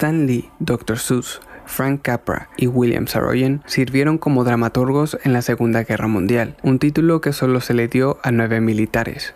Stan Lee, Dr. Seuss, Frank Capra y William Saroyan sirvieron como dramaturgos en la Segunda Guerra Mundial, un título que solo se le dio a nueve militares.